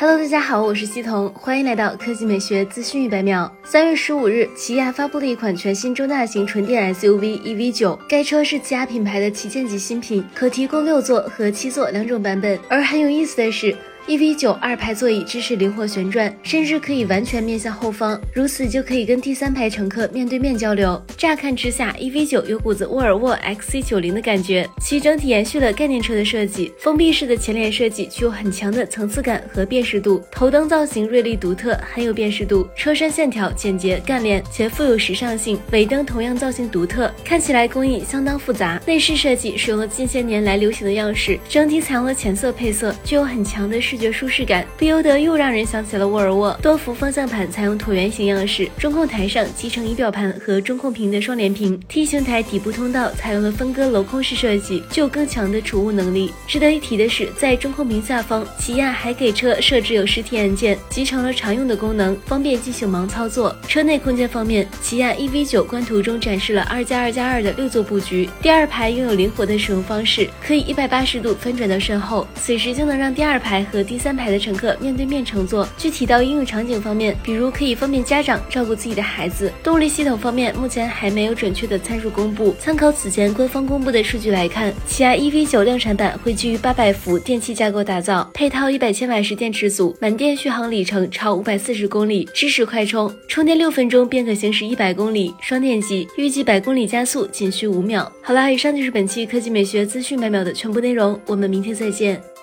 Hello，大家好，我是西彤，欢迎来到科技美学资讯一百秒。三月十五日，起亚发布了一款全新中大型纯电 SUV EV9，该车是起亚品牌的旗舰级新品，可提供六座和七座两种版本。而很有意思的是。EV9 二排座椅支持灵活旋转，甚至可以完全面向后方，如此就可以跟第三排乘客面对面交流。乍看之下，EV9 有股子沃尔沃 XC90 的感觉，其整体延续了概念车的设计，封闭式的前脸设计具有很强的层次感和辨识度，头灯造型锐利独特，很有辨识度。车身线条简洁干练且富有时尚性，尾灯同样造型独特，看起来工艺相当复杂。内饰设计使用了近些年来流行的样式，整体采用了浅色配色，具有很强的视。觉舒适感不由得又让人想起了沃尔沃。多幅方向盘采用椭圆形样式，中控台上集成仪表盘和中控屏的双联屏。T 型台底部通道采用了分割镂空式设计，具有更强的储物能力。值得一提的是，在中控屏下方，起亚还给车设置有实体按键，集成了常用的功能，方便进行盲操作。车内空间方面，起亚 EV9 官图中展示了二加二加二的六座布局，第二排拥有灵活的使用方式，可以一百八十度翻转到身后，此时就能让第二排和第三排的乘客面对面乘坐。具体到应用场景方面，比如可以方便家长照顾自己的孩子。动力系统方面，目前还没有准确的参数公布。参考此前官方公布的数据来看，起亚 EV9 量产版会基于八百伏电器架构打造，配套一百千瓦时电池组，满电续航里程超五百四十公里，支持快充，充电六分钟便可行驶一百公里，双电机，预计百公里加速仅需五秒。好啦，以上就是本期科技美学资讯百秒的全部内容，我们明天再见。